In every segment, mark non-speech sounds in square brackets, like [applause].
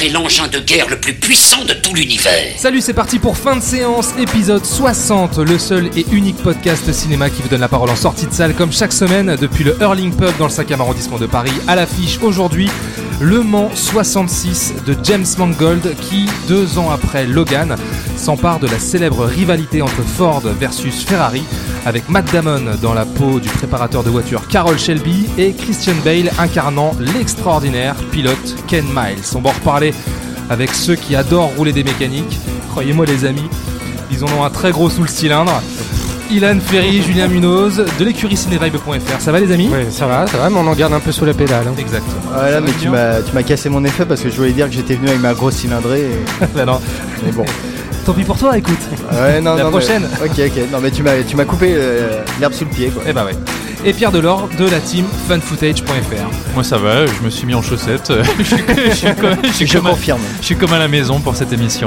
C'est l'engin de guerre le plus puissant de tout l'univers. Salut, c'est parti pour fin de séance, épisode 60, le seul et unique podcast cinéma qui vous donne la parole en sortie de salle comme chaque semaine depuis le Hurling Pub dans le 5e arrondissement de Paris à l'affiche aujourd'hui. Le Mans 66 de James Mangold qui, deux ans après Logan, s'empare de la célèbre rivalité entre Ford versus Ferrari avec Matt Damon dans la peau du préparateur de voiture Carroll Shelby et Christian Bale incarnant l'extraordinaire pilote Ken Miles. On va en reparler avec ceux qui adorent rouler des mécaniques. Croyez-moi les amis, ils en ont un très gros sous le cylindre. Ilan Ferry, Julien Munoz, de l'écurie cinévibe.fr. Ça va les amis Oui, ça va, ça va, mais on en garde un peu sous la pédale. hein. Exactement. Ouais, là, Ça mais tu m'as, tu m'as cassé mon effet parce que je voulais dire que j'étais venu avec ma grosse cylindrée. et- [laughs] Bah non. Mais bon. Tant pis pour toi, écoute. Ouais, non, La non, mais- prochaine. Ok, ok. Non, mais tu m'as, tu m'as coupé euh, l'herbe sous le pied, quoi. Eh bah ouais. Et Pierre Delors de la team funfootage.fr. Moi ça va, je me suis mis en chaussettes. [laughs] je, suis, je suis comme, je suis Je comme à, confirme. je suis comme à la maison pour cette émission.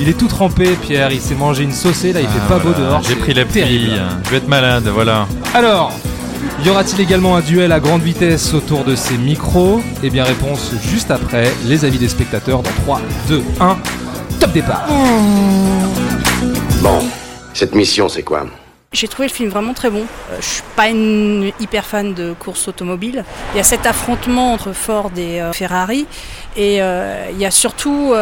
Il est tout trempé, Pierre. Il s'est mangé une saucée. Là, il fait Ah, pas beau dehors. J'ai pris la pluie, je vais être malade, voilà. Alors, y aura-t-il également un duel à grande vitesse autour de ces micros? Eh bien, réponse juste après les avis des spectateurs dans 3, 2, 1. Top départ. Bon, cette mission, c'est quoi? J'ai trouvé le film vraiment très bon. Euh, je suis pas une hyper fan de course automobile. Il y a cet affrontement entre Ford et euh, Ferrari et euh, il y a surtout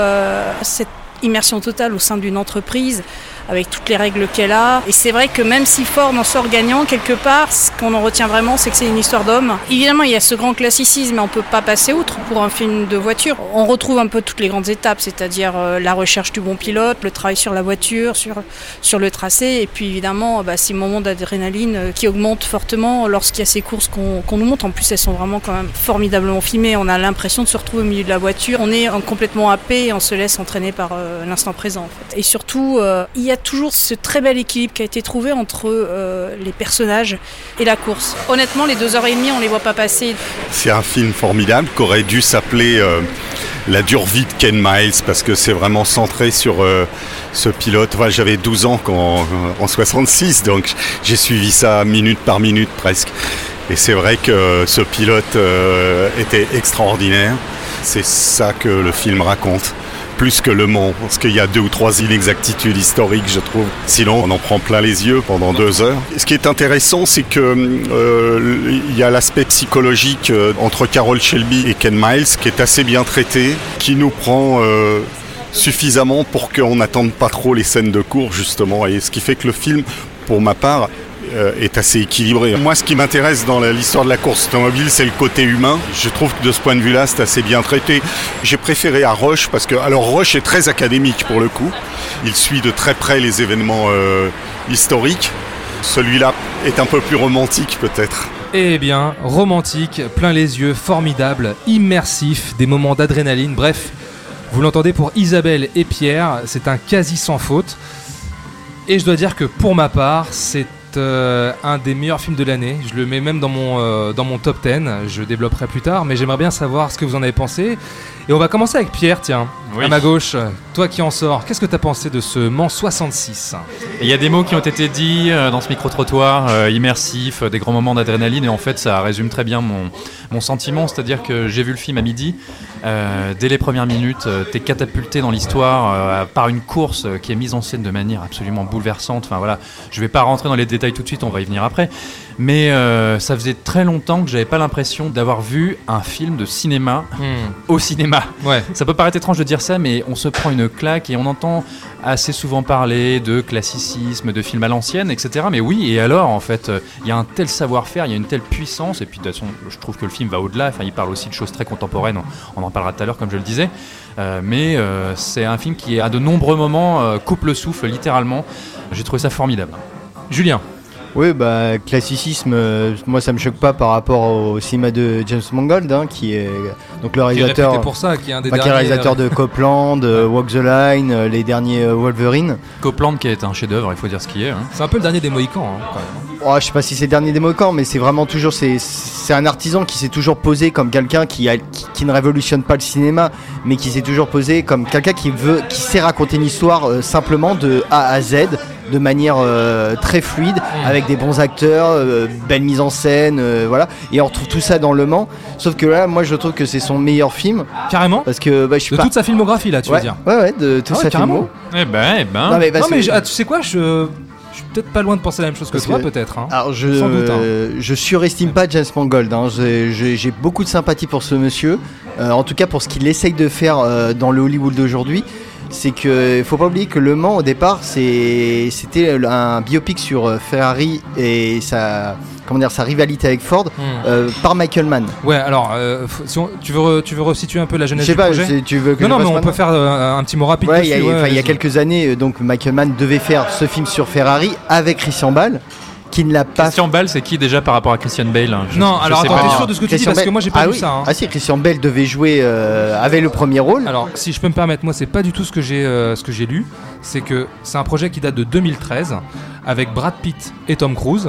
cette immersion totale au sein d'une entreprise avec toutes les règles qu'elle a. Et c'est vrai que même si Ford en sort gagnant quelque part, ce qu'on en retient vraiment, c'est que c'est une histoire d'homme. Évidemment, il y a ce grand classicisme, mais on peut pas passer outre pour un film de voiture. On retrouve un peu toutes les grandes étapes, c'est-à-dire euh, la recherche du bon pilote, le travail sur la voiture, sur, sur le tracé, et puis évidemment, bah, ces moments d'adrénaline euh, qui augmentent fortement lorsqu'il y a ces courses qu'on nous montre. En plus, elles sont vraiment quand même formidablement filmées. On a l'impression de se retrouver au milieu de la voiture. On est euh, complètement happé et on se laisse entraîner par l'instant présent. Et surtout, il y a toujours ce très bel équilibre qui a été trouvé entre euh, les personnages et la course. Honnêtement, les deux heures et demie, on les voit pas passer. C'est un film formidable qui aurait dû s'appeler euh, La dure vie de Ken Miles parce que c'est vraiment centré sur euh, ce pilote. J'avais 12 ans quand, en 66, donc j'ai suivi ça minute par minute presque. Et c'est vrai que ce pilote était extraordinaire. C'est ça que le film raconte. Plus que Le Mans, parce qu'il y a deux ou trois inexactitudes historiques, je trouve. Sinon, on en prend plein les yeux pendant deux heures. Ce qui est intéressant, c'est que euh, il y a l'aspect psychologique euh, entre Carol Shelby et Ken Miles qui est assez bien traité, qui nous prend euh, suffisamment pour qu'on n'attende pas trop les scènes de cours, justement. Et ce qui fait que le film, pour ma part, euh, est assez équilibré. Moi, ce qui m'intéresse dans l'histoire de la course automobile, c'est le côté humain. Je trouve que de ce point de vue-là, c'est assez bien traité. J'ai préféré à Rush parce que, alors Rush est très académique pour le coup. Il suit de très près les événements euh, historiques. Celui-là est un peu plus romantique peut-être. Eh bien, romantique, plein les yeux, formidable, immersif, des moments d'adrénaline, bref, vous l'entendez pour Isabelle et Pierre, c'est un quasi sans faute. Et je dois dire que pour ma part, c'est euh, un des meilleurs films de l'année. Je le mets même dans mon, euh, dans mon top 10. Je développerai plus tard, mais j'aimerais bien savoir ce que vous en avez pensé. Et on va commencer avec Pierre, tiens, Oui. à ma gauche. Toi qui en sors, qu'est-ce que tu as pensé de ce Mans 66 Et Il y a des mots qui ont été dits euh, dans ce micro-trottoir, euh, immersif, euh, des grands moments d'adrénaline, et en fait ça résume très bien mon, mon sentiment, c'est-à-dire que j'ai vu le film à midi, euh, dès les premières minutes, euh, t'es catapulté dans l'histoire par une course qui est mise en scène de manière absolument bouleversante, enfin voilà, je vais pas rentrer dans les détails tout de suite, on va y venir après, mais euh, ça faisait très longtemps que j'avais pas l'impression d'avoir vu un film de cinéma au cinéma. Ouais. Ça peut paraître étrange de dire ça, mais on se prend une claque et on entend assez souvent parler de classicisme, de films à l'ancienne, etc. Mais oui, et alors, en fait, euh, il y a un tel savoir-faire, il y a une telle puissance, et puis de toute façon, je trouve que le film va au-delà, enfin, il parle aussi de choses très contemporaines, on, en parlera tout à l'heure, comme je le disais. Euh, mais euh, c'est un film qui, à de nombreux moments, coupe le souffle, littéralement. J'ai trouvé ça formidable. Julien Oui, bah, classicisme, euh, moi ça me choque pas par rapport au cinéma de James Mangold, hein, qui est donc le qui est réalisateur. réputé pour ça, qui est un des qui est derniers. réalisateur de [laughs] Copland, euh, Walk the Line, euh, les derniers euh, Wolverine. Copland qui est un chef-d'œuvre, il faut dire ce qui est. hein. C'est un peu le dernier des Mohicans, hein, quand même. Oh, je sais pas si c'est le dernier des Mohicans, mais c'est vraiment toujours c'est c'est un artisan qui s'est toujours posé comme quelqu'un qui, a- qui qui ne révolutionne pas le cinéma, mais qui s'est toujours posé comme quelqu'un qui veut qui sait raconter une histoire euh, simplement de A à Z de manière euh, très fluide avec des bons acteurs, euh, belle mise en scène, euh, voilà. Et on retrouve tout ça dans Le Mans. Sauf que là, moi, je trouve que c'est son meilleur film Carrément parce que bah, je suis De pas. toute sa filmographie, là, tu ouais, veux dire ouais, ouais, de tout Ah ouais, sa filmo. Eh ben, eh ben. Non, mais parce Non, mais que- je- ah, tu sais quoi, je. Je suis peut-être pas loin de penser la même chose que toi, peut-être. hein. Alors je, Sans doute, hein. je surestime pas James Mangold. hein. J'ai- beaucoup de sympathie pour ce monsieur. Euh, en tout cas pour ce qu'il essaye de faire euh, dans le Hollywood d'aujourd'hui. C'est que faut pas oublier que Le Mans au départ c'était un biopic sur euh, Ferrari et sa comment dire sa rivalité avec Ford Hmm. euh, par Michael Mann. Ouais, alors, euh, faut- si on- tu, veux re- tu veux resituer un peu la Je jeunesse du projet tu veux que Non, je non, mais on peut faire un petit mot rapide Ouais, il y a, ouais, y quelques années, donc Michael Mann devait faire ce film sur Ferrari avec Christian Bale, qui ne l'a pas Christian Bale, c'est qui déjà par rapport à Christian Bale hein? Je- Non, je alors attends, pas t'es sûr de ce que tu dis Christian Parce que Bale- moi, j'ai pas ah vu oui. ça. hein. Ah si, Christian Bale devait jouer, euh, avait le premier rôle. Alors, si je peux me permettre, moi, c'est pas du tout ce que j'ai euh, ce que j'ai lu. C'est que c'est un projet qui date de 2013 avec Brad Pitt et Tom Cruise.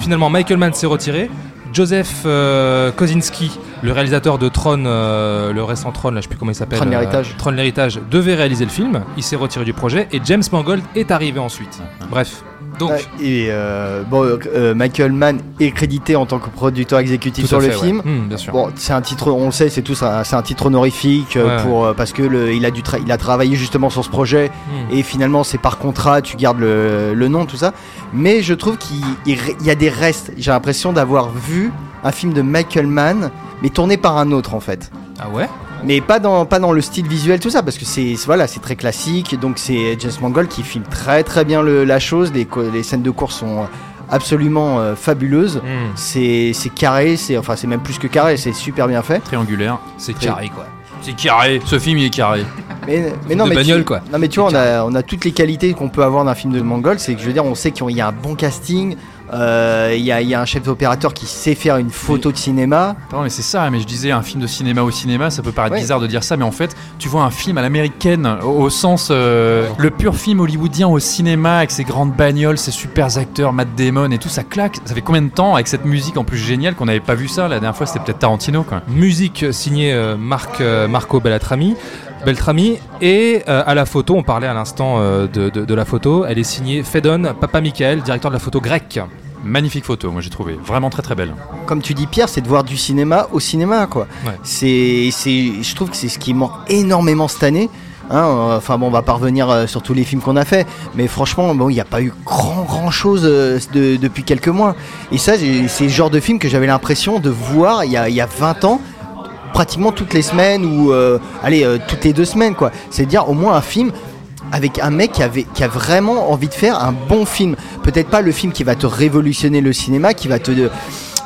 Finalement, Michael Mann s'est retiré. Joseph euh, Kosinski, le réalisateur de Tron, euh, le récent Tron, là, je sais plus comment il s'appelle. Tron, euh, l'héritage. Tron l'héritage devait réaliser le film. Il s'est retiré du projet et James Mangold est arrivé ensuite. Bref, donc. Et euh, bon, euh, Michael Mann est crédité en tant que producteur exécutif sur le fait, film. ouais. Hmm, bien sûr. Bon, c'est un titre, on le sait, c'est tout c'est un titre honorifique euh, Ouais. pour parce que le, il a il a travaillé justement sur ce projet Hmm. et finalement c'est par contrat, tu gardes le, le nom, tout ça. Mais je trouve qu'il il il y a des restes. J'ai l'impression d'avoir vu un film de Michael Mann, mais tourné par un autre en fait. Ah ouais? Mais pas dans, pas dans le style visuel, tout ça, parce que c'est voilà, c'est très classique. Donc c'est James Mangold qui filme très très bien le- la chose. Les, les scènes de course sont absolument euh, fabuleuses. Hmm. C'est c'est carré, c'est enfin c'est même plus que carré, c'est super bien fait. Triangulaire. C'est carré, quoi. C'est carré. Ce film, il est carré. [laughs] Mais, non, de mais bagnole, tu, quoi. Non mais tu vois, on a, on a toutes les qualités qu'on peut avoir d'un film de Mangold. C'est que je veux dire, on sait qu'il y a un bon casting. Euh, Il y, a, il y a un chef d'opérateur qui sait faire une photo de cinéma. Non, mais c'est ça, mais je disais un film de cinéma au cinéma, ça peut paraître Ouais. bizarre de dire ça, mais en fait, tu vois un film à l'américaine, au, au sens. euh, le pur film hollywoodien au cinéma, avec ses grandes bagnoles, ses super acteurs, Matt Damon et tout, ça claque. Ça fait combien de temps, avec cette musique en plus géniale, qu'on n'avait pas vu ça La dernière fois, c'était peut-être Tarantino, quoi. Musique signée euh, Marc, euh, Marco Beltrami. Beltrami et euh, à la photo, on parlait à l'instant euh, de, de- de la photo, elle est signée Fedon Papa Michael, directeur de la photo grecque. Magnifique photo, moi j'ai trouvé. Vraiment très très belle. Comme tu dis Pierre, c'est de voir du cinéma au cinéma quoi. Ouais. C'est, c'est, je trouve que c'est ce qui manque énormément cette année. Hein, enfin bon, on va pas revenir euh, sur tous les films qu'on a fait, mais franchement, bon, il n'y a pas eu grand grand chose euh, de- depuis quelques mois. Et ça, c'est le genre de film que j'avais l'impression de voir il y a, il y a 20 ans, pratiquement toutes les semaines ou euh, allez euh, toutes les deux semaines quoi. C'est dire au moins un film avec un mec qui, avait, qui a vraiment envie de faire un bon film. Peut-être pas le film qui va te révolutionner le cinéma, qui va te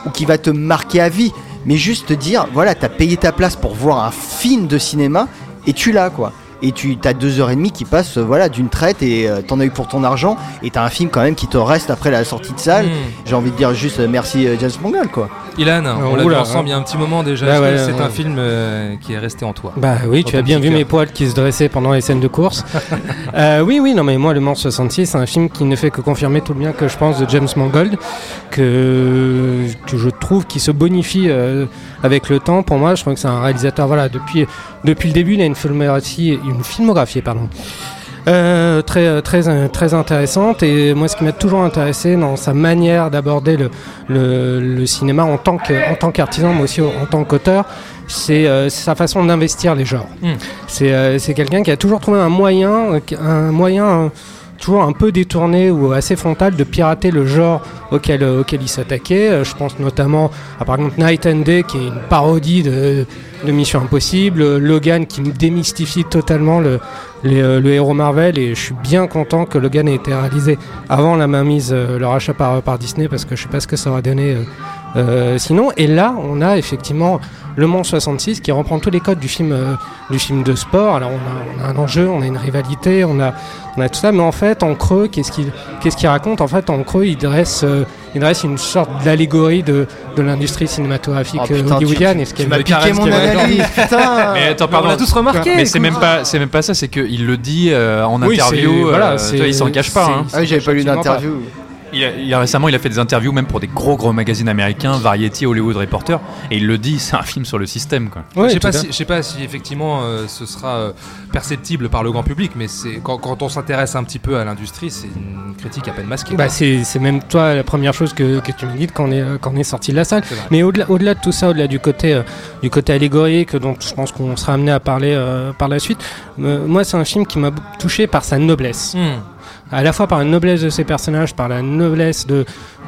ou qui va te marquer à vie, mais juste te dire voilà, t'as payé ta place pour voir un film de cinéma et tu l'as quoi. Et tu as deux heures et demie qui passent euh, voilà d'une traite et euh, t'en as eu pour ton argent et t'as un film quand même qui te reste après la sortie de salle. Hmm. J'ai envie de dire juste euh, merci euh, James Mangold quoi. Ilan, on l'a vu oula, ensemble il y a un petit moment déjà. Bah ouais, c'est ouais. un film euh, qui est resté en toi. Bah oui, tu as bien vu mes poils qui se dressaient pendant les scènes de course. [laughs] Euh, oui, oui, non, mais moi, Le Mans 66, c'est un film qui ne fait que confirmer tout le bien que je pense de James Mangold, que, que je trouve qui se bonifie euh, avec le temps. Pour moi, je trouve que c'est un réalisateur, voilà, depuis, depuis le début, il a une filmographie, une filmographie pardon, euh, très, très, très intéressante. Et moi, ce qui m'a toujours intéressé dans sa manière d'aborder le, le, le cinéma en tant que- en tant qu'artisan, mais aussi en tant qu'auteur, c'est euh, sa façon d'investir les genres. Mm. C'est euh, c'est quelqu'un qui a toujours trouvé un moyen, euh, un moyen euh, toujours un peu détourné ou assez frontal de pirater le genre auquel, euh, auquel il s'attaquait. Euh, je pense notamment à par exemple Night and Day qui est une parodie de, Mission Impossible, euh, Logan qui démystifie totalement le, le héros Marvel et je suis bien content que Logan ait été réalisé avant la mainmise, le rachat par, par Disney parce que je sais pas ce que ça aurait donné sinon. Et là on a effectivement le Mans 66 qui reprend tous les codes du film, euh, du film de sport. Alors on a, on a un enjeu, on a une rivalité, on a, on a tout ça, mais en fait en creux, qu'est-ce qu'il qu'est-ce qu'il raconte? En fait en creux il dresse, euh, il dresse une sorte d'allégorie de, de l'industrie cinématographique Oh, euh, putain, tu- hollywoodienne. et ce Tu m'as piqué caresse mon analyse, putain. [laughs] Mais attends, on pardon. l'a tous remarqué. Mais c'est même pas, c'est même pas ça, c'est qu'il le dit euh, en Oui, interview. c'est- euh, voilà, il s'en cache pas. hein. Ah oui, j'avais pas lu d'interview. Il a, il a récemment, il a fait des interviews même pour des gros gros magazines américains, Variety, Hollywood Reporter, et il le dit, c'est un film sur le système. Quoi. je sais pas, si, je sais pas si effectivement euh, ce sera euh, perceptible par le grand public, mais c'est quand, quand on s'intéresse un petit peu à l'industrie, c'est une critique à peine masquée. Bah, c'est c'est même toi la première chose que, que tu me dis quand on est, euh, quand on est sorti de la salle. Mais au-delà au-delà de tout ça, au-delà du côté, euh, du côté allégorique, dont je pense qu'on sera amené à parler euh, par la suite, euh, moi c'est un film qui m'a beaucoup touché par sa noblesse. Hmm. À la fois par la noblesse de ses personnages, par la noblesse de,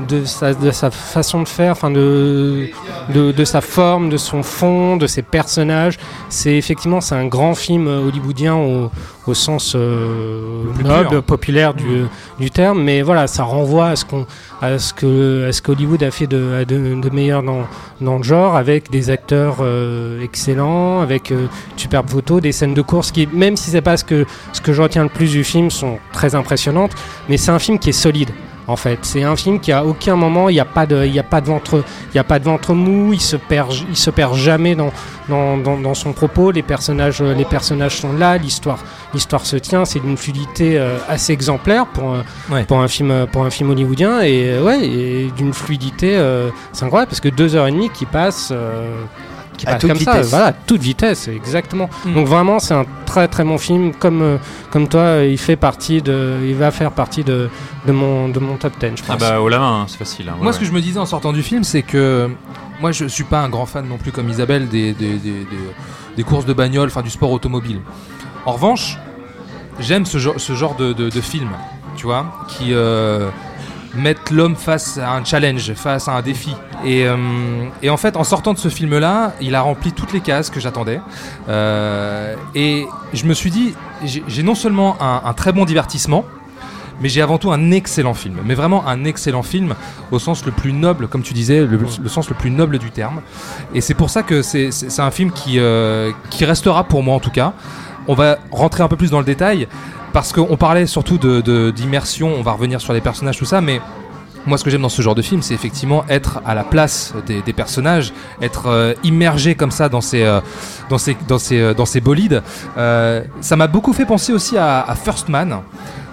de, sa, de sa façon de faire, enfin de, de, de sa forme, de son fond, de ses personnages. C'est effectivement c'est un grand film euh, hollywoodien au, au sens euh, noble, populaire du, du terme, mais voilà, ça renvoie à ce qu'on à ce que à ce qu'Hollywood a fait de, meilleur dans, le genre, avec des acteurs euh, excellents, avec euh, superbes photos, des scènes de course qui, même si c'est pas ce que ce que je retiens le plus du film, sont très impressionnantes, mais c'est un film qui est solide. En fait, c'est un film qui à aucun moment il n'y a pas de, il a pas de ventre, il y a pas de ventre mou. Il se perd, il se perd jamais dans, dans, dans, dans son propos. Les personnages, euh, les personnages sont là. L'histoire, l'histoire se tient. C'est d'une fluidité euh, assez exemplaire pour un, Ouais. pour un film, pour un film hollywoodien et euh, ouais, et d'une fluidité, euh, c'est incroyable parce que deux heures et demie qui passent. euh, qui À toute comme ça, vitesse. voilà, à toute vitesse, exactement. Mm. Donc vraiment, c'est un très très bon film. Comme euh, comme toi, il fait partie de, il va faire partie de, de mon de mon top 10, je pense. Ah bah, au la main, hein, c'est facile. hein, ouais, Moi, ce que je me disais en sortant du film, c'est que moi, je suis pas un grand fan non plus comme Isabelle des, des, des, des- des courses de bagnole, enfin du sport automobile. En revanche, j'aime ce genre, ce genre de, de, de film, tu vois, qui euh, mettent l'homme face à un challenge, face à un défi. Et, euh, et en fait, en sortant de ce film-là, il a rempli toutes les cases que j'attendais. Euh, et je me suis dit, j'ai non seulement un, très bon divertissement, mais j'ai avant tout un excellent film. Mais vraiment un excellent film au sens le plus noble, comme tu disais, le, le sens le plus noble du terme. Et c'est pour ça que c'est un film qui, euh, qui restera pour moi en tout cas. On va rentrer un peu plus dans le détail parce qu'on parlait surtout d'immersion, on va revenir sur les personnages, tout ça, mais moi ce que j'aime dans ce genre de film, c'est effectivement être à la place des, personnages, être euh, immergé comme ça dans ces, euh, dans ces, dans ces, euh, dans ces bolides. Ça m'a beaucoup fait penser aussi à First Man,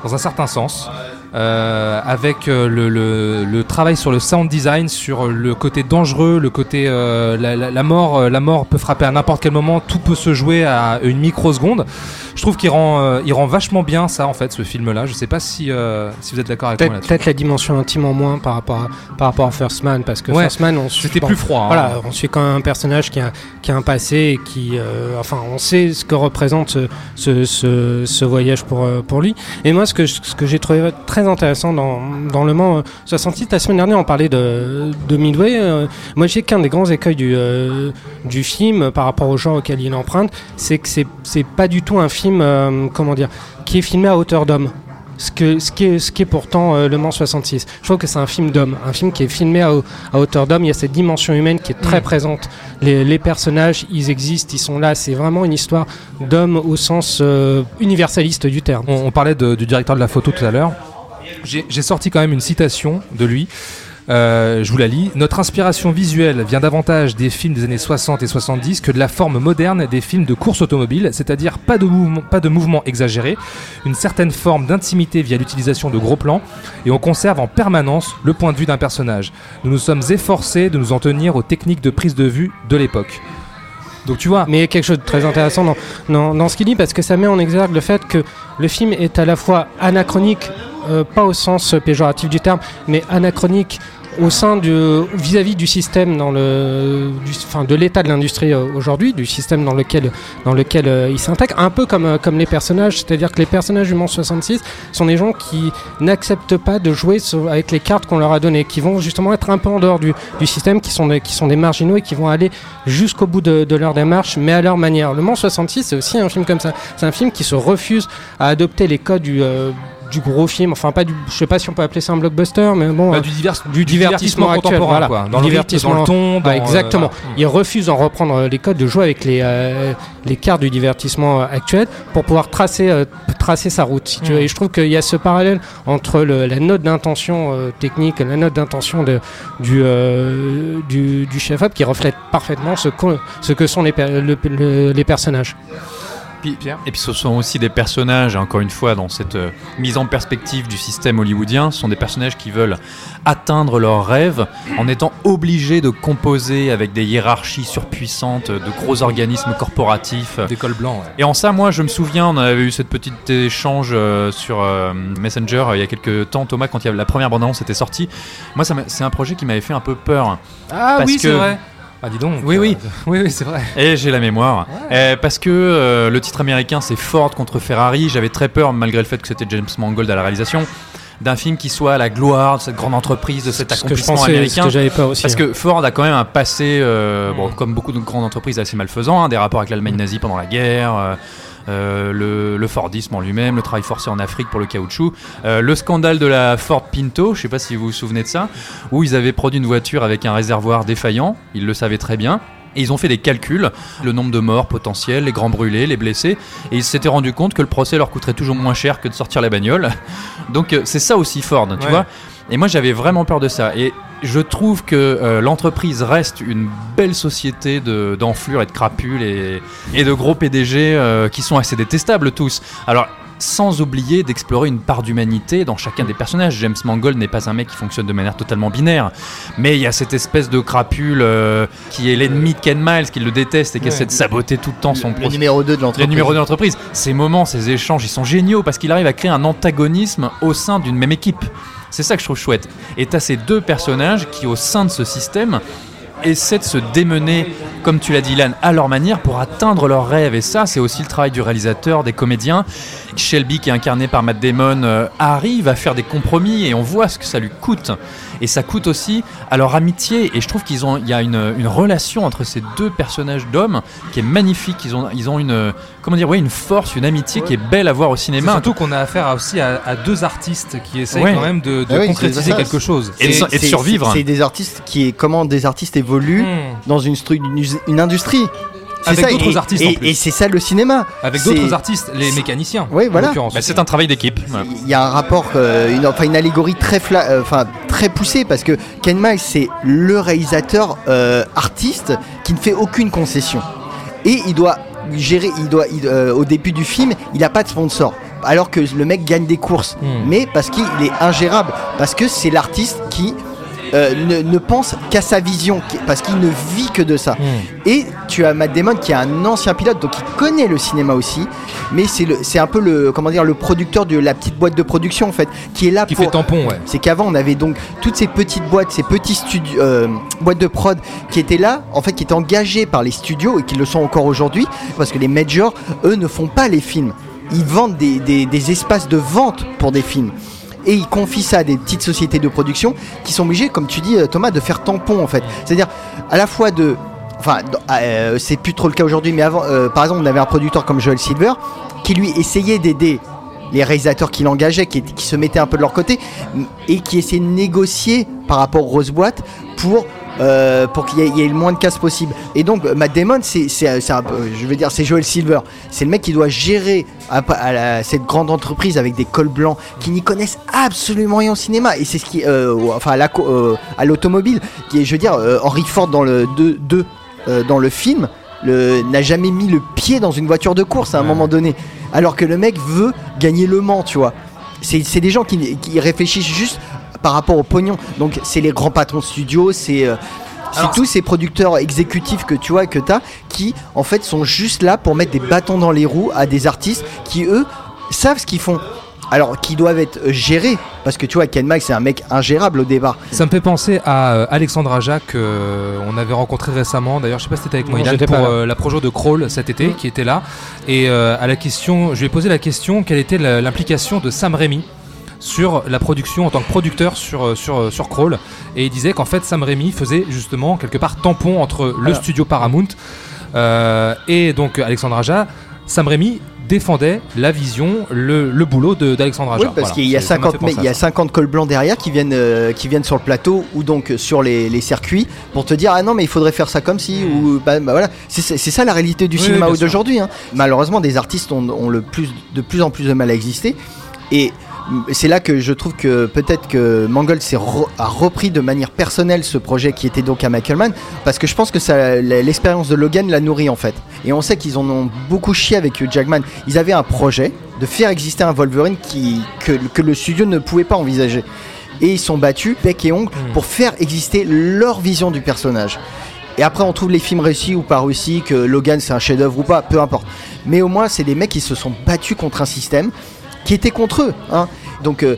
dans un certain sens. Euh, avec euh, le, le- le travail sur le sound design, sur le côté dangereux, le côté euh, la, la- la mort, la mort peut frapper à n'importe quel moment, tout peut se jouer à une microseconde. Je trouve qu'il rend, euh, il rend vachement bien ça en fait, ce film-là. Je sais pas si, si vous êtes d'accord avec moi Peut-être la dimension intime en moins par rapport à, par rapport à First Man parce que Ouais, First Man on suit- C'était bon, plus froid. hein. Voilà, on suit quand même un personnage qui a, qui a un passé et qui, enfin, on sait ce que représente ce, ce, ce, ce voyage pour, pour lui. Et moi, ce que, ce que j'ai trouvé très intéressant dans, dans Le Mans euh, 66, la semaine dernière, on parlait de, de Midway. euh, moi, j'ai qu'un des grands écueils du, euh, du film par rapport au genre auquel il emprunte, c'est que c'est pas du tout un film, euh, comment dire, qui est filmé à hauteur d'homme. Ce, que, ce, qui est, ce qui est pourtant euh, Le Mans 66. Je trouve que c'est un film d'homme, un film qui est filmé à, à hauteur d'homme. Il y a cette dimension humaine qui est très Mm. présente. Les, les personnages, ils existent, ils sont là. C'est vraiment une histoire d'homme au sens euh, universaliste du terme. On, on parlait de- du directeur de la photo tout à l'heure. J'ai sorti quand même une citation de lui. Euh, je vous la lis. Notre inspiration visuelle vient davantage des films des années 60 et 70 que de la forme moderne des films de course automobile, c'est-à-dire pas de mouvement, exagéré, une certaine forme d'intimité via l'utilisation de gros plans, et on conserve en permanence le point de vue d'un personnage. Nous nous sommes efforcés de nous en tenir aux techniques de prise de vue de l'époque. Donc tu vois, Mais quelque chose de très intéressant dans, dans, dans ce qu'il dit parce que ça met en exergue le fait que le film est à la fois anachronique, euh, pas au sens péjoratif du terme, mais anachronique au sein du vis-à-vis du système dans le enfin de l'état de l'industrie euh, aujourd'hui du système dans lequel dans lequel euh, il s'intègre un peu comme comme les personnages. C'est-à-dire que les personnages du Mans 66 sont des gens qui n'acceptent pas de jouer avec les cartes qu'on leur a données qui vont justement être un peu en dehors du, système qui sont des, qui sont des marginaux et qui vont aller jusqu'au bout de, leur démarche mais à leur manière. Le Mans 66 c'est aussi un film comme ça. C'est un film qui se refuse à adopter les codes du du gros film, enfin pas du, je sais pas si on peut appeler ça un blockbuster, mais bon, bah, euh, du, divers- du divertissement actuel, contemporain, voilà. quoi. Du Dans divertissement- dans le ton, dans, ah, exactement. euh. Il refuse d'en reprendre euh, les codes, de jouer avec les, euh, les cartes du divertissement actuel pour pouvoir tracer, tracer sa route. Si tu Mm. veux. Et je trouve qu'il y a ce parallèle entre le- la note d'intention technique, la note d'intention de- du, du, du chef-op qui reflète parfaitement ce, qu'ont- ce que sont les, per- le- le- les personnages. Puis, et puis ce sont aussi des personnages, encore une fois, dans cette euh, mise en perspective du système hollywoodien, ce sont des personnages qui veulent atteindre leurs rêves en étant obligés de composer avec des hiérarchies surpuissantes, de gros organismes corporatifs. Des cols blancs. ouais. Et en ça, moi, je me souviens, on avait eu cette petite échange euh, sur euh, Messenger il y a quelques temps, Thomas, quand il y avait la première bande-annonce était sortie. Moi, c'est un projet qui m'avait fait un peu peur. Ah Parce oui, c'est vrai. Ah dis donc. Oui, euh, oui. oui, oui, c'est vrai. [laughs] Et j'ai la mémoire. Euh, parce que euh, le titre américain, c'est Ford contre Ferrari. J'avais très peur, malgré le fait que c'était James Mangold à la réalisation, d'un film qui soit à la gloire de cette grande entreprise, de cet accomplissement pensais, américain. que pas aussi. Parce hein. que Ford a quand même un passé, euh, bon, comme beaucoup de grandes entreprises, assez malfaisant, hein, des rapports avec l'Allemagne nazie pendant la guerre, euh, euh, le, le Fordisme en lui-même, le travail forcé en Afrique pour le caoutchouc, euh, le scandale de la Ford Pinto, je sais pas si vous vous souvenez de ça, où ils avaient produit une voiture avec un réservoir défaillant, ils le savaient très bien. Et ils ont fait des calculs, le nombre de morts potentiels, les grands brûlés, les blessés, et ils s'étaient rendu compte que le procès leur coûterait toujours moins cher que de sortir la bagnole. Donc euh, c'est ça aussi Ford, tu Ouais. vois. Et moi j'avais vraiment peur de ça. Et je trouve que euh, l'entreprise reste une belle société de- d'enflures et de crapules et, de gros PDG euh, qui sont assez détestables tous. Sans oublier d'explorer une part d'humanité dans chacun des personnages. James Mangold n'est pas un mec qui fonctionne de manière totalement binaire, mais il y a cette espèce de crapule euh, qui est l'ennemi de Ken Miles, qui le déteste et qui Ouais. essaie de saboter tout le temps son Le procès. numéro 2 de Le l'entreprise. de l'entreprise. Ces moments, ces échanges, ils sont géniaux parce qu'il arrive à créer un antagonisme au sein d'une même équipe. C'est ça que je trouve chouette. Et t'as ces deux personnages qui, au sein de ce système, essaient de se démener, comme tu l'as dit, Ilan, à leur manière pour atteindre leurs rêves. Et ça, c'est aussi le travail du réalisateur, des comédiens. Shelby, qui est incarné par Matt Damon, euh, arrive à faire des compromis et on voit ce que ça lui coûte. Et ça coûte aussi à leur amitié. Et je trouve qu'ils ont, il y a une, relation entre ces deux personnages d'hommes qui est magnifique. Ils ont une, comment dire, ouais, une force, une amitié qui est belle à voir au cinéma. surtout qu'on a affaire à- aussi à, à deux artistes qui essayent Ouais. quand même de, de Ah oui, concrétiser quelque chose. Et de- et survivre. C'est des artistes qui, comment des artistes évoluent Hmm. dans une, une, une industrie. C'est Avec ça, d'autres et- artistes, en Et, plus. et c'est ça le cinéma. Avec d'autres artistes, les mécaniciens. Oui, en voilà. l'occurrence. Bah, c'est un travail d'équipe. Il y a un rapport, euh, une, enfin une allégorie très, fla- euh, enfin, très poussée parce que Ken Miles c'est le réalisateur euh, artiste qui ne fait aucune concession et il doit gérer, il doit, il- euh, au début du film, il n'a pas de sponsor. Alors que le mec gagne des courses, Hmm. mais parce qu'il est ingérable, parce que c'est l'artiste qui euh, ne, ne pense qu'à sa vision, parce qu'il ne vit que de ça. Hmm. Et tu as Matt Damon qui est un ancien pilote, donc il connaît le cinéma aussi, mais c'est un peu le comment dire le producteur de la petite boîte de production en fait, qui est là Qui pour. fait tampon, ouais. C'est qu'avant on avait donc toutes ces petites boîtes, ces petits studios, euh, boîtes de prod qui étaient là, en fait qui étaient engagées par les studios et qui le sont encore aujourd'hui, parce que les majors, eux, ne font pas les films. Ils vendent des, des- des espaces de vente pour des films. Et ils confient ça à des petites sociétés de production qui sont obligées, comme tu dis euh, Thomas, de faire tampon en fait. C'est-à-dire à la fois de... Enfin, euh, c'est plus trop le cas aujourd'hui, mais avant, euh, par exemple, on avait un producteur comme Joel Silver qui lui essayait d'aider les réalisateurs qui l'engageaient, qui, se mettaient un peu de leur côté, et qui essayaient de négocier par rapport aux grosses boîtes pour, euh, pour qu'il y, ait- il y ait le moins de casse possible. Et donc, euh, Matt Damon, c'est, peu- je veux dire, c'est Joel Silver. C'est le mec qui doit gérer à, à la- cette grande entreprise avec des cols blancs qui n'y connaissent absolument rien au cinéma. Et c'est ce qui, euh, enfin, à, la euh, l'automobile, qui est, je veux dire, euh, Henry Ford dans le 2, dans le film, n'a jamais mis le pied dans une voiture de course à un Ouais. moment donné. Alors que le mec veut gagner le Mans, tu vois. C'est c'est des gens qui, qui réfléchissent juste par rapport au pognon. Donc c'est les grands patrons de studio, c'est euh, tous ces producteurs exécutifs que tu vois que tu as qui en fait sont juste là pour mettre des bâtons dans les roues à des artistes qui eux savent ce qu'ils font. Alors qui doivent être gérés parce que tu vois Ken Mike c'est un mec ingérable au départ. Ça me fait penser à euh, Alexandre Aja que euh, on avait rencontré récemment. D'ailleurs, je sais pas si c'était avec moi Non, Ilan, j'étais pour euh, la projo de Crawl cet été, qui était là. Et euh, à la question, je lui ai posé la question quelle était l'implication de Sam Raimi sur la production en tant que producteur sur euh, sur euh, sur Crawl. Et il disait qu'en fait Sam Raimi faisait justement quelque part tampon entre le Alors. studio Paramount euh, et donc Alexandre Aja. Sam Raimi défendait la vision, le, le boulot d'Alexandre Aja. Oui, parce Voilà. qu'il y a C'est- ça m'a 50 fait penser mais il y a ça. 50 cols blancs derrière qui viennent euh, qui viennent sur le plateau ou donc sur les, les circuits pour te dire ah non mais il faudrait faire ça comme si ou bah, bah, voilà c'est ça la réalité du Oui, cinéma oui, d'aujourd'hui hein. malheureusement des artistes ont, ont le plus de plus en plus de mal à exister et c'est là que je trouve que peut-être que Mangold re- a repris de manière personnelle ce projet qui était donc à Michael Mann, parce que je pense que l'expérience de Logan l'a nourri en fait. Et on sait qu'ils en ont beaucoup chié avec Hugh Jackman. Ils avaient un projet de faire exister un Wolverine qui, que, que le studio ne pouvait pas envisager. Et ils sont battus, bec et ongle, pour faire exister leur vision du personnage. Et après, on trouve les films réussis ou pas réussis, que Logan c'est un chef-d'œuvre ou pas, peu importe. Mais au moins, c'est des mecs qui se sont battus contre un système qui était contre eux. Hein. Donc, euh,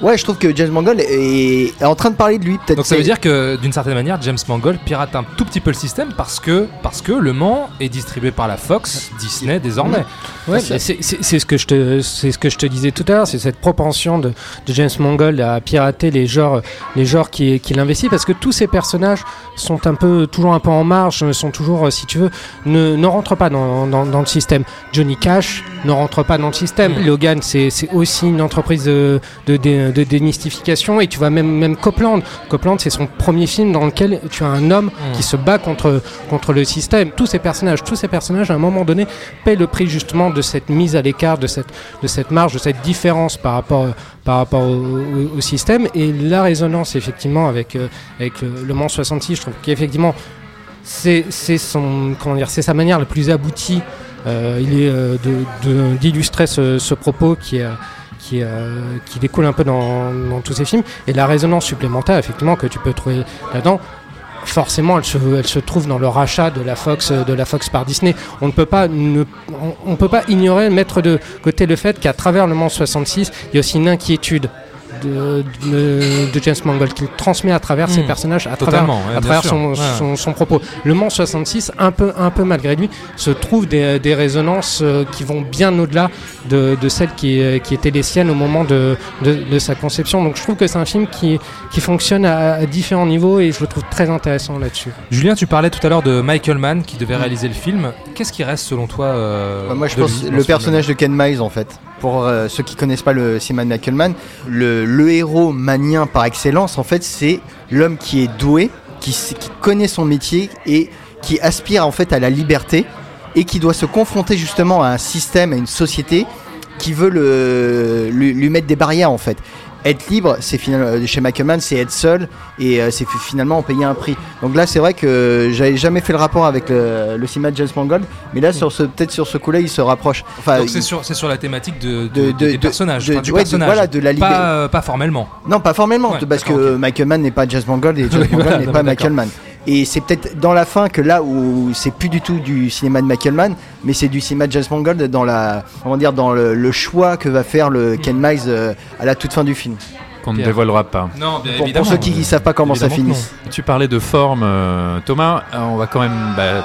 ouais, je trouve que James Mangold est, est en train de parler de lui. Peut-être Donc ça veut dire que d'une certaine manière, James Mangold pirate un tout petit peu le système parce que, parce que Le Mans est distribué par la Fox, Disney désormais. Ouais, c'est c'est- c'est ce que je te c'est ce que je te disais tout à l'heure, c'est cette propension de, de James Mangold à pirater les genres les genres qui qu'il investit parce que tous ces personnages sont un peu toujours un peu en marge, sont toujours euh, si tu veux ne, ne rentrent pas dans, dans, dans le système. Johnny Cash ne rentre pas dans le système. Logan c'est c'est aussi une entreprise de de, dé- de démystification et tu vois même même Copland. Copland c'est son premier film dans lequel tu as un homme qui se bat contre contre le système. Tous ces personnages, tous ces personnages à un moment donné paient le prix justement de cette mise à l'écart, de cette, de cette marge, de cette différence par rapport, par rapport au, au- au système. Et la résonance, effectivement, avec, euh, avec le, le Mans 66, je trouve qu'effectivement, c'est c'est son comment dire, c'est sa manière la plus aboutie. euh, il est euh, de- de- d'illustrer ce, ce propos qui est euh, qui, euh, qui découle un peu dans, tous ces films. Et la résonance supplémentaire effectivement que tu peux trouver là-dedans forcément elle se, trouve dans le rachat de la Fox de la Fox par Disney. On ne peut pas peut pas ignorer mettre de côté le fait qu'à travers le Mans 66 il y a aussi une inquiétude de, de, de James Mangold qu'il transmet à travers ses Mm. personnages à travers, ouais, à bien travers sûr. son, Ouais. son, son propos le Mans 66 un peu, un peu malgré lui se trouve des, des résonances euh, qui vont bien au-delà de, de celles qui, euh, qui étaient les siennes au moment de, de, de sa conception donc je trouve que c'est un film qui, qui fonctionne à, à différents niveaux et je le trouve très intéressant là-dessus Julien, tu parlais tout à l'heure de Michael Mann qui devait réaliser le film. Qu'est-ce qui reste selon toi euh, Ouais, moi, je pense le personnage de Ken Miles, en fait. Pour euh, ceux qui connaissent pas le cinéma de le, héros manien par excellence, en fait, c'est l'homme qui est doué, qui, connaît son métier et qui aspire en fait à la liberté et qui doit se confronter justement à un système, à une société qui veut lui, lui mettre des barrières en fait. Être libre, c'est finalement chez Michael Mann, c'est être seul et euh, c'est fi- finalement en payer un prix. Donc là, c'est vrai que j'avais jamais fait le rapport avec le, le cinéma de James Mangold, mais là, sur ce, peut-être sur ce coup-là, il se rapproche. Enfin, Donc c'est il- sur, la thématique de, de- De- de- de- des de- personnages, du ouais, personnage. voilà, de la pas, euh, pas formellement. Non, pas formellement, Ouais, parce que. Michael Mann n'est pas James Mangold et James [laughs] Mangold voilà, n'est pas Michael Mann. Et c'est peut-être dans la fin que là où c'est plus du tout du cinéma de Michael Mann, mais c'est du cinéma de James Mangold dans la, comment dire, dans le, le choix que va faire le Ken Miles euh, à la toute fin du film. qu'on ne dévoilera pas. Non, bien Pour, pour ceux qui ne savent pas comment ça finisse. Tu parlais de forme, euh, Thomas. Euh, on va quand même bah,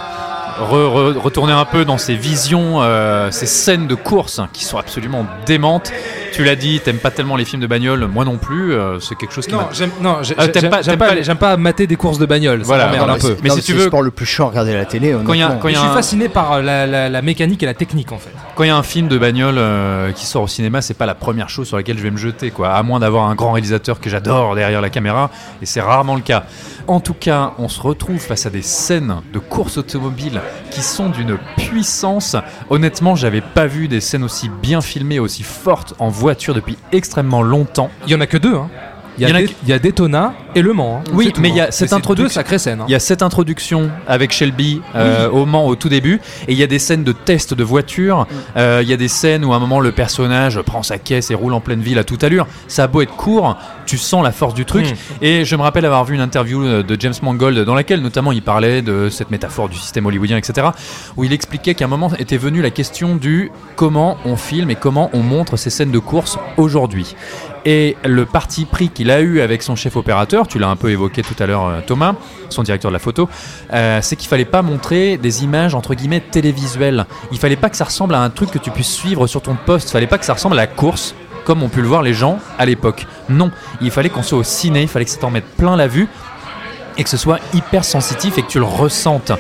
re- re- retourner un peu dans ces visions, euh, ces scènes de course hein, qui sont absolument démentes. Tu l'as dit, t'aimes pas tellement les films de bagnole, moi non plus. euh, c'est quelque chose qui Non, m'a. j'aime non, j'ai- Ah, t'aimes j'aime pas- j'aime t'aimes pas, pas les- les- j'aime pas mater des courses de bagnole. Voilà, ça m'emmerde un mais peu. c'est- mais si tu veux- le sport le plus chiant à regarder à la télé. Quand il y a- honnêtement. quand il y Je a suis un- fasciné par euh, la, la- la mécanique et la technique en fait. Quand il y a un film de bagnole euh, qui sort au cinéma, c'est pas la première chose sur laquelle je vais me jeter, quoi. À moins d'avoir un grand réalisateur que j'adore derrière la caméra, et c'est rarement le cas. En tout cas, on se retrouve face à des scènes de course automobile qui sont d'une puissance. Honnêtement, j'avais pas vu des scènes aussi bien filmées, aussi fortes en voiture depuis extrêmement longtemps. Il y en a que deux. Hein. Il y, a Il y en a Dé- que- il y a Daytona et Le Mans. hein. Oui, mais il y a hein. cette introduction- deux sacrées scènes. hein. Il y a cette introduction avec Shelby euh, au Mans au tout début, et il y a des scènes de test de voiture. Euh, il y a des scènes où à un moment le personnage prend sa caisse et roule en pleine ville à toute allure. Ça a beau être court, tu sens la force du truc. Mm. Et je me rappelle avoir vu une interview euh, de James Mangold dans laquelle notamment il parlait de cette métaphore du système hollywoodien, etc. Où il expliquait qu'à un moment était venue la question du comment on filme et comment on montre ces scènes de course aujourd'hui. Et le parti pris qu'il a eu avec son chef opérateur, tu l'as un peu évoqué tout à l'heure euh, Thomas, son directeur de la photo, euh, c'est qu'il fallait pas montrer des images entre guillemets télévisuelles. Il fallait pas que ça ressemble à un truc que tu puisses suivre sur ton poste. Il fallait pas que ça ressemble à la course comme ont pu le voir les gens à l'époque. Non, il fallait qu'on soit au ciné, il fallait que ça t'en mette plein la vue. et que ce soit hyper sensitif et que tu le ressentes.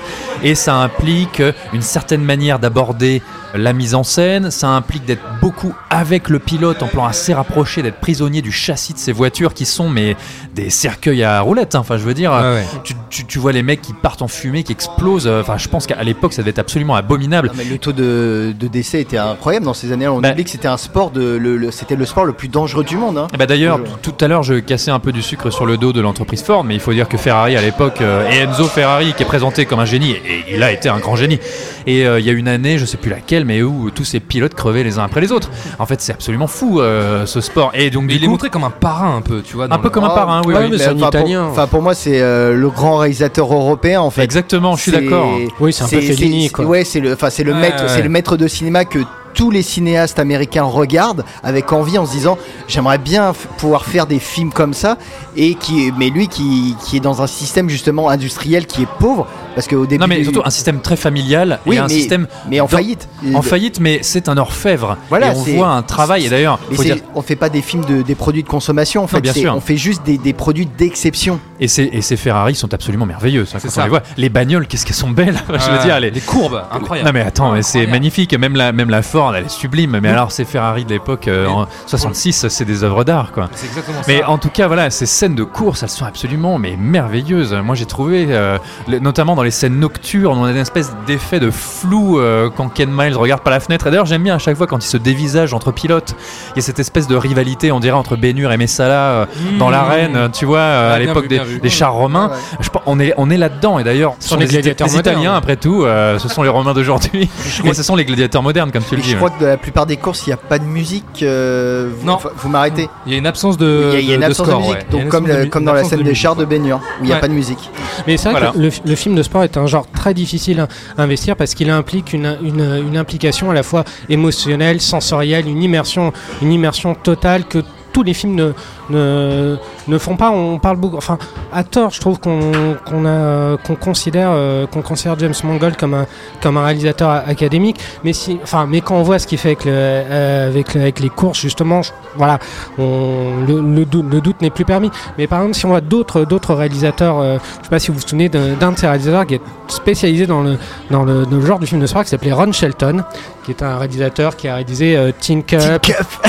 Et ça implique une certaine manière d'aborder la mise en scène, ça implique d'être beaucoup avec le pilote en plan assez rapproché, d'être prisonnier du châssis de ces voitures qui sont mais des cercueils à roulettes. hein. Enfin, je veux dire, Ouais, ouais. Tu, tu- tu vois les mecs qui partent en fumée, qui explosent. Enfin, je pense qu'à l'époque, ça devait être absolument abominable. Ah, mais le taux de, de décès était incroyable dans ces années-là. On Bah- oublie que c'était un sport de, le, le- c'était le sport le plus dangereux du monde. hein. Eh ben D'ailleurs, tout à l'heure, je cassais un peu du sucre sur le dos de l'entreprise Ford, mais il faut dire que Ferrari à l'époque, euh, et Enzo Ferrari qui est présenté comme un génie, et il a été un grand génie. Et euh, il y a une année, je sais plus laquelle, mais où tous ces pilotes crevaient les uns après les autres. En fait, c'est absolument fou euh, ce sport. Et donc, du il est montré comme un parrain un peu, tu vois. dans un peu le- comme un parrain, oui, ouais, oui. mais c'est un enfin, Italien. Pour, enfin, pour moi, c'est euh, le grand réalisateur européen en fait. Exactement, je suis d'accord. Oui, c'est un peu Fellini, quoi. Ouais, c'est le, enfin, c'est le Ouais, maître, ouais. c'est le maître de cinéma que tous les cinéastes américains regardent avec envie en se disant j'aimerais bien pouvoir faire des films comme ça et qui mais lui qui, qui est dans un système justement industriel qui est pauvre parce qu'au début Non, mais du- surtout un système très familial oui, et un mais, système mais en dans- faillite en faillite, mais c'est un orfèvre. Voilà, et on voit un travail. Et d'ailleurs, dire, on fait pas des films de des produits de consommation en fait bien c'est- sûr. on fait juste des, des produits d'exception et ces, et ces Ferrari sont absolument merveilleuses. hein, C'est quand ça. on les voit. Les bagnoles, qu'est-ce qu'elles sont belles. [laughs] je veux Ouais, dire, les, les courbes, incroyable. Non mais attends, c'est magnifique. Même la, même la Ford, elle est sublime. Mais alors ces Ferrari de l'époque, euh, en 66, c'est des œuvres d'art, quoi. C'est exactement Mais ça. en tout cas, voilà, ces scènes de course, elles sont absolument mais merveilleuses. Moi, j'ai trouvé, euh, notamment dans les scènes nocturnes, on a une espèce d'effet de flou euh, quand Ken Miles regarde par la fenêtre. Et d'ailleurs, j'aime bien à chaque fois quand il se dévisage entre pilotes. Il y a cette espèce de rivalité, on dirait entre Bénur et Messala euh, dans Mmh. l'arène, tu vois, à l'époque des, vu. Des chars romains. Ouais, ouais. Je pense- on est, on est là-dedans. Et d'ailleurs, ce Sur sont les les, gladiateurs les modernes. Italiens, après tout, euh, ce sont les Romains d'aujourd'hui. [laughs] Et ce sont les gladiateurs modernes, comme tu le dis. je crois que dans la plupart des courses il n'y a pas de musique euh, vous, Non. vous m'arrêtez Il y a une absence de, il y a, il y a une de absence score, de musique ouais. Donc comme, de- dans la scène de des chars de baignure où il n'y a pas de musique Mais c'est vrai Voilà. que le, le film de sport est un genre très difficile à investir parce qu'il implique une, une, une implication à la fois émotionnelle, sensorielle, une immersion, une immersion totale que tous les films ne, ne, ne font pas. On parle beaucoup, enfin, à tort, je trouve qu'on qu'on a qu'on considère euh, qu'on considère James Mangold comme un comme un réalisateur académique. Mais si, enfin, mais quand on voit ce qu'il fait avec le, euh, avec le- avec les courses, justement, je- voilà, on, le, le doute, le doute n'est plus permis. Mais par exemple, si on voit d'autres d'autres réalisateurs, euh, je sais pas si vous vous souvenez d'un de ces réalisateurs qui est spécialisé dans le dans le, dans genre du film de sport qui s'appelait Ron Shelton, qui est un réalisateur qui a réalisé Teen Cup,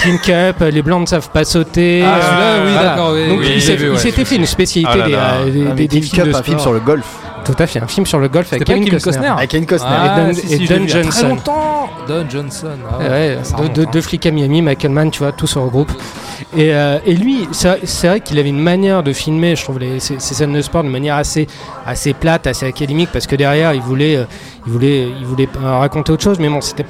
Teen Cup, Les Blancs ne savent pas sauter. Ah, euh, oui, voilà. d'accord, oui, Donc oui, il s'était fait une spécialité Ah là des, là. euh, des, mais des- des Teen films de un film sur le golf Tout à fait, un film sur le golf avec Kevin Kevin Costner. Costner avec Kevin Costner Ah, Et Don- Johnson. longtemps. Don Johnson. ah hein. deux flics à Miami, Michael Mann, tu vois, tout se regroupe. Et, euh, et lui, c'est vrai- qu'il avait une manière de filmer, je trouve, les, ces, ces scènes de sport de manière assez, assez plate, assez académique, parce que derrière, il voulait, euh, il voulait, il voulait euh, raconter autre chose, mais bon, c'était,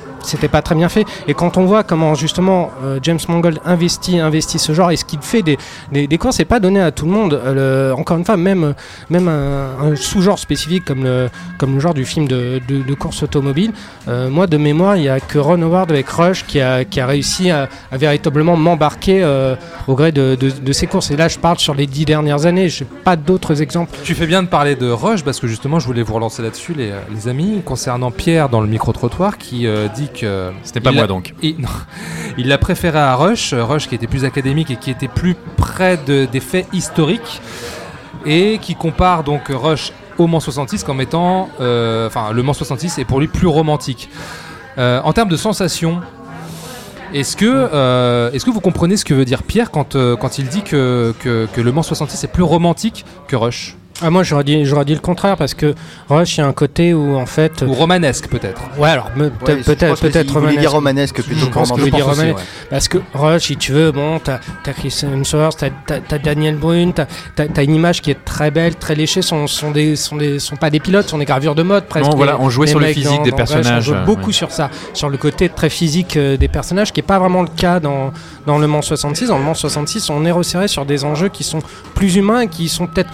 pas très bien fait. Et quand on voit comment justement James Mangold investit, investit ce genre et ce qu'il fait des, des, courses, c'est pas donné à tout le monde. Encore une fois, même, même un, sous-genre spécifique comme le, comme le genre du film de, course automobile. Moi, de mémoire, il n'y a que Ron Howard avec Rush qui a, qui a réussi à véritablement m'embarquer euh, au gré de, de, de ses courses. Et là, je parle sur les dix dernières années. Je n'ai pas d'autres exemples. Tu fais bien de parler de Rush parce que justement je voulais vous relancer là-dessus les, les amis concernant Pierre dans le micro-trottoir qui euh, dit que... C'était pas il moi a- donc. il non, [laughs] il l'a préféré à Rush, Rush qui était plus académique et qui était plus près de- des faits historiques et qui compare donc Rush au Mans 66 comme étant... euh, Enfin le Mans 66 est pour lui plus romantique. Euh, en termes de sensations, est-ce que, euh, est-ce que vous comprenez ce que veut dire Pierre quand, euh, il dit que le Mans 66 est plus romantique que Rush? Ah, moi, j'aurais dit, j'aurais dit le contraire parce que Rush, il y a un côté où en fait. Ou romanesque peut-être Ouais, alors me- Ouais, peut-être, peut-être, peut-être dire romanesque plutôt que aussi, romanesque. ouais. Parce que Rush, si tu veux, bon, t'as, t'as Chris Hemsworth, t'as, Daniel Brühl, t'as, t'as- t'as une image qui est très belle, très léchée. Sont, sont des, sont des, sont pas des pilotes, sont des gravures de mode presque. Non, voilà, on jouait les sur le physique dans- des dans Rush, personnages, On joue beaucoup ouais. sur ça, sur le côté très physique euh, des personnages, qui est pas vraiment le cas dans, dans le Mans 66. Dans le Mans 66, on est resserré sur des enjeux qui sont plus humains et qui sont peut-être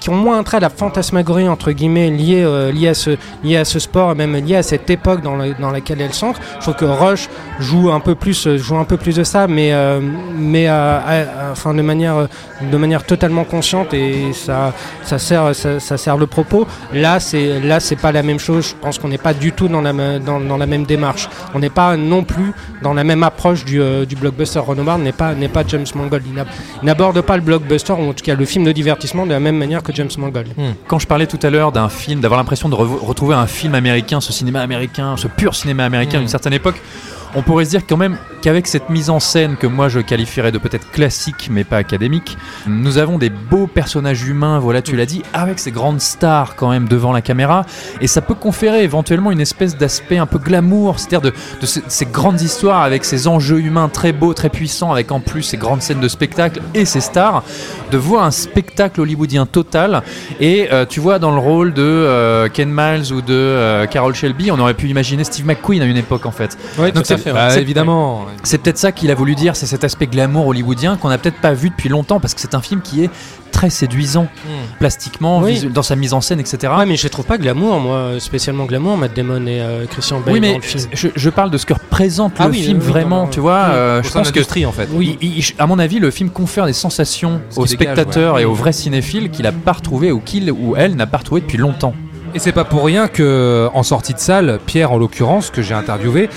qui ont moins un trait à la fantasmagorie entre guillemets liée, euh, à ce, liée à ce sport, même liée à cette époque dans, dans laquelle elle s'ancre. Je trouve que Rush joue un peu plus, euh, joue un peu plus de ça, mais, euh, mais euh, enfin, de, manière, de manière totalement consciente et ça, ça, sert, ça, sert le propos. Là, c'est là, c'est pas la même chose. Je pense qu'on n'est pas du tout dans la, dans, dans la même démarche. On n'est pas non plus dans la même approche du, du blockbuster. Howard n'est pas, pas James Mangold. Il n'aborde pas le blockbuster, ou en tout cas le film de divertissement, de la même manière que James Mangold. Quand je parlais tout à l'heure d'un film, d'avoir l'impression de re- retrouver un film américain, ce cinéma américain, ce pur cinéma américain d'une certaine époque, on pourrait se dire quand même qu'avec cette mise en scène que moi je qualifierais de peut-être classique mais pas académique, nous avons des beaux personnages humains, voilà tu l'as dit, avec ces grandes stars quand même devant la caméra, et ça peut conférer éventuellement une espèce d'aspect un peu glamour, c'est-à-dire de, de ces, ces grandes histoires avec ces enjeux humains très beaux, très puissants, avec en plus ces grandes scènes de spectacle et ces stars, de voir un spectacle hollywoodien total, et euh, tu vois dans le rôle de euh, Ken Miles ou de euh, Carol Shelby, on aurait pu imaginer Steve McQueen à une époque en fait. Oui, Donc c'est- Bah, c'est- évidemment. c'est peut-être ça qu'il a voulu dire, c'est cet aspect glamour hollywoodien qu'on n'a peut-être pas vu depuis longtemps parce que c'est un film qui est très séduisant plastiquement, Oui. visu- dans sa mise en scène, etc. Ouais, mais je les trouve pas glamour, moi, spécialement glamour, Matt Damon et euh, Christian Bale oui, mais dans le film. je, je parle de ce que représente Ah le oui, film oui, oui, vraiment, tu vois. oui. euh, je pense que en fait. il- il- à mon avis, le film confère des sensations Ce aux dégage, spectateurs ouais. et aux vrais cinéphiles qu'il a pas retrouvé ou qu'il ou elle n'a pas retrouvé depuis longtemps. Et c'est pas pour rien que, en sortie de salle, Pierre en l'occurrence, que j'ai interviewé,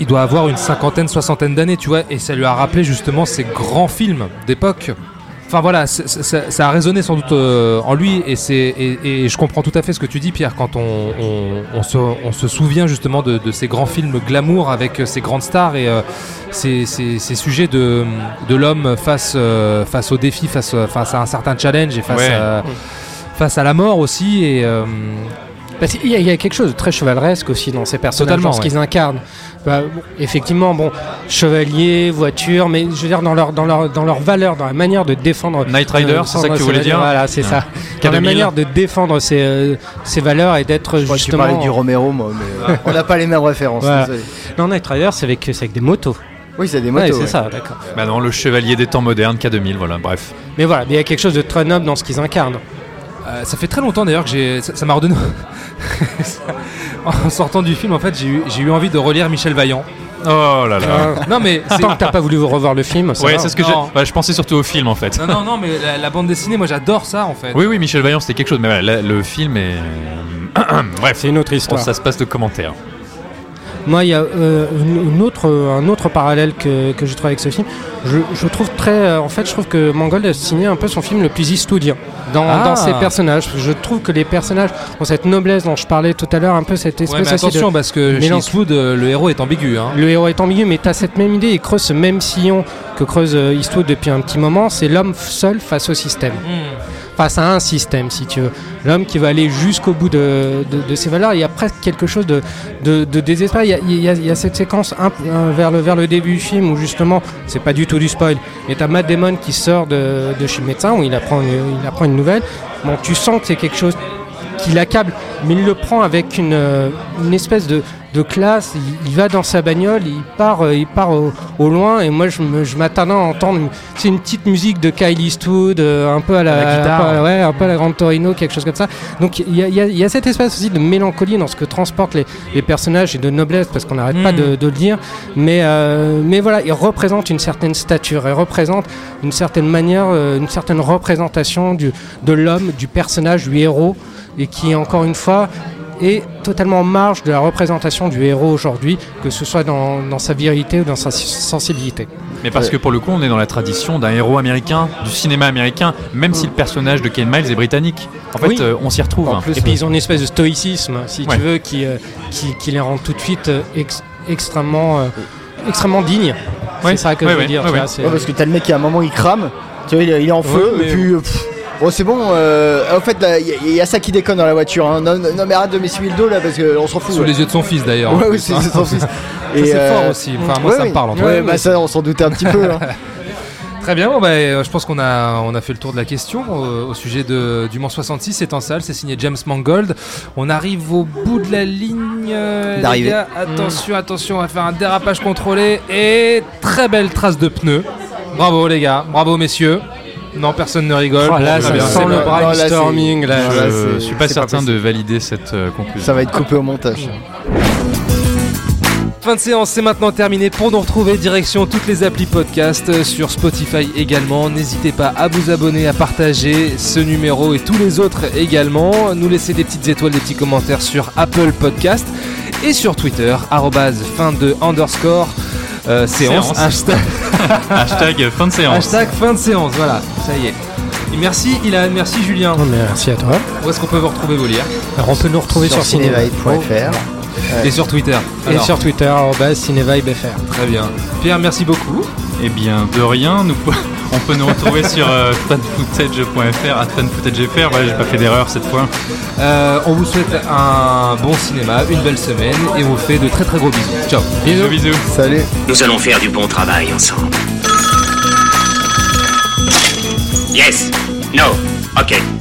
il doit avoir une cinquantaine, soixantaine d'années, tu vois, et ça lui a rappelé justement ces grands films d'époque. Enfin voilà, ça, ça a résonné sans doute euh, en lui, et, c'est, et, et je comprends tout à fait ce que tu dis, Pierre, quand on, on- on se, on se souvient justement de, de ces grands films glamour avec euh, ces grandes stars et euh, ces, ces- ces sujets de, de l'homme face, euh, face aux défis, face, face à un certain challenge et face Ouais. à face à la mort aussi et Parce qu'il y, a- il y a quelque chose de très chevaleresque aussi dans ces personnages, Totalement, dans ce ouais. qu'ils incarnent. Bah, bon, effectivement, bon, chevalier, voiture, mais je veux dire dans leur dans leur dans leur valeur, dans la manière de défendre. Night Rider, euh, c'est ça que tu voulais dire Voilà, c'est Ouais. ça. Dans la K2000. manière de défendre ses, euh, ses valeurs et d'être que tu justement. parlais du Romero, moi, mais euh, [laughs] on n'a pas les mêmes références. Voilà. Non, Night Rider, c'est avec, c'est avec des motos. Oui, c'est des Ouais, motos. c'est ouais. ça, d'accord. Bah non, le chevalier des temps modernes, K2000, voilà, bref. Mais voilà, mais il y a quelque chose de très noble dans ce qu'ils incarnent. Euh, ça fait très longtemps d'ailleurs que j'ai, ça ça m'a redonné. [laughs] en sortant du film, en fait, j'ai eu, j'ai eu envie de relire Michel Vaillant. Oh là là. Euh, Non mais c'est- Tant que t'as pas voulu revoir le film, ça Ouais, c'est ce que ouais, je pensais surtout au film en fait. non non non, mais la, la bande dessinée, moi j'adore ça en fait. Oui, oui, Michel Vaillant, c'était quelque chose, mais voilà, la- le film est. [clears throat] Bref, C'est une autre histoire. ça se passe de commentaires. Moi, il y a euh, une, autre, un autre parallèle que, que j'ai trouvé avec ce film. Je, je trouve très. euh, en fait, je trouve que Mangold a signé un peu son film le plus dans, Ah. dans ses personnages. Je trouve que les personnages ont cette noblesse dont je parlais tout à l'heure, un peu cette Ouais, espèce mais aussi de- attention parce que chez. Eastwood, euh, le héros est ambigu. Hein. Le héros est ambigu, mais tu as cette même idée. Il creuse ce même sillon que creuse euh, Eastwood depuis un petit moment. C'est l'homme seul face au système. Face à un système, si tu veux. L'homme qui va aller jusqu'au bout de, de- ses valeurs. Il y a presque quelque chose de, de, désespéré. Il y a, cette séquence vers, le, début du film où justement, c'est pas du tout du spoil, mais tu as Matt Damon qui sort de, chez le médecin où il apprend une, nouvelle. Tu sens que c'est quelque chose qui l'accable, mais il le prend avec une, euh, une espèce de, de classe. Il, il va dans sa bagnole, il part, euh, il part au, au loin, et moi je je m'attendais à entendre une, c'est une petite musique de Kyle Eastwood, euh, un peu à la, À la guitare. un peu ouais, un peu à la Grande Torino, quelque chose comme ça. Donc il y a, il y a- il y a cette espèce aussi de mélancolie dans ce que transportent les, les personnages et de noblesse, parce qu'on n'arrête pas Mm. de, de le dire. Mais, euh, mais voilà, il représente une certaine stature, il représente une certaine manière, une certaine représentation du, de l'homme, du personnage, du héros, et qui, encore une fois, est totalement en marge de la représentation du héros aujourd'hui, que ce soit dans, dans sa virilité ou dans sa sensibilité. Mais parce que pour le coup, on est dans la tradition d'un héros américain, du cinéma américain, même si le personnage de Ken Miles est britannique. En fait, Oui. euh, on s'y retrouve. En plus, Et puis ils ont une espèce de stoïcisme, si Ouais. tu veux, qui, euh, qui, qui les rend tout de suite euh, ex- extrêmement, euh, extrêmement dignes. Ouais. C'est ça que Ouais, je veux ouais, dire. ouais, tu vois, ouais. c'est- Ouais, parce que t'as le mec qui à un moment il crame, tu vois, il est, il est en feu, Ouais, mais- et puis. euh, pff, Bon, c'est bon, euh, en fait, il y, a ça qui déconne dans la voiture. hein. Non, mais arrête de m'essuyer le dos là, parce qu'on s'en fout. Sous ouais. les yeux de son fils d'ailleurs. Ouais, oui, c'est hein. son fils. [laughs] Et, c'est euh, fort aussi. Enfin, moi ouais, ça oui. me parle en tout cas. bah ça, on s'en doutait un petit peu. hein. [laughs] Très bien, bon, bah, euh, je pense qu'on a, on a fait le tour de la question euh, au sujet de, du Mans 66. C'est en salle, c'est signé James Mangold. On arrive au bout de la ligne. euh, D'arrivée. Attention, attention, on va faire un dérapage contrôlé et très belle trace de pneus. Bravo les gars, bravo messieurs. Non, personne ne rigole. Oh, là, ça bien, sent le brainstorming. là. Je suis pas certain de valider cette euh, conclusion. Ça va être coupé au montage. Fin de séance, c'est maintenant terminé. Pour nous retrouver, direction toutes les applis podcast euh, sur Spotify également. N'hésitez pas à vous abonner, à partager ce numéro et tous les autres également. Nous laisser des petites étoiles, des petits commentaires sur Apple Podcast et sur Twitter, fin de underscore euh, séance, Séance. hashtag, [laughs] Hashtag fin de séance. hashtag fin de séance. Voilà, ça y est. Et merci Ilan, merci Julien. Oh, merci à toi. Où est-ce qu'on peut vous retrouver vos lire Alors, on peut nous retrouver sur, sur. Et sur Twitter. Et sur Twitter, cinevibefr. Très bien. Pierre, merci beaucoup. Eh bien, de rien, nous, on peut nous retrouver sur euh, funfootage.fr, at funfootage.fr. Voilà, j'ai pas fait d'erreur cette fois. Euh, on vous souhaite un bon cinéma, une belle semaine et on vous fait de très très gros bisous. Ciao. Bisous, bisous. Salut. Nous allons faire du bon travail ensemble. Yes. No. Ok.